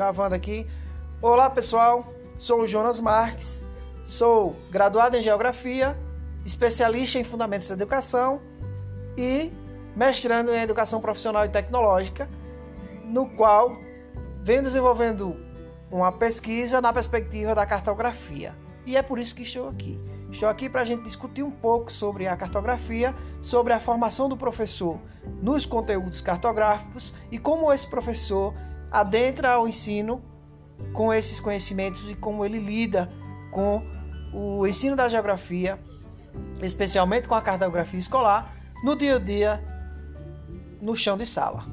Gravando aqui. Olá pessoal, sou o Jonas Marques, sou graduado em Geografia, especialista em Fundamentos da Educação e mestrando em Educação Profissional e Tecnológica, no qual venho desenvolvendo uma pesquisa na perspectiva da cartografia. E é por isso que estou aqui. Estou aqui para a gente discutir um pouco sobre a cartografia, sobre a formação do professor nos conteúdos cartográficos e como esse professor adentra ao ensino com esses conhecimentos e como ele lida com o ensino da geografia, especialmente com a cartografia escolar, no dia a dia, no chão de sala.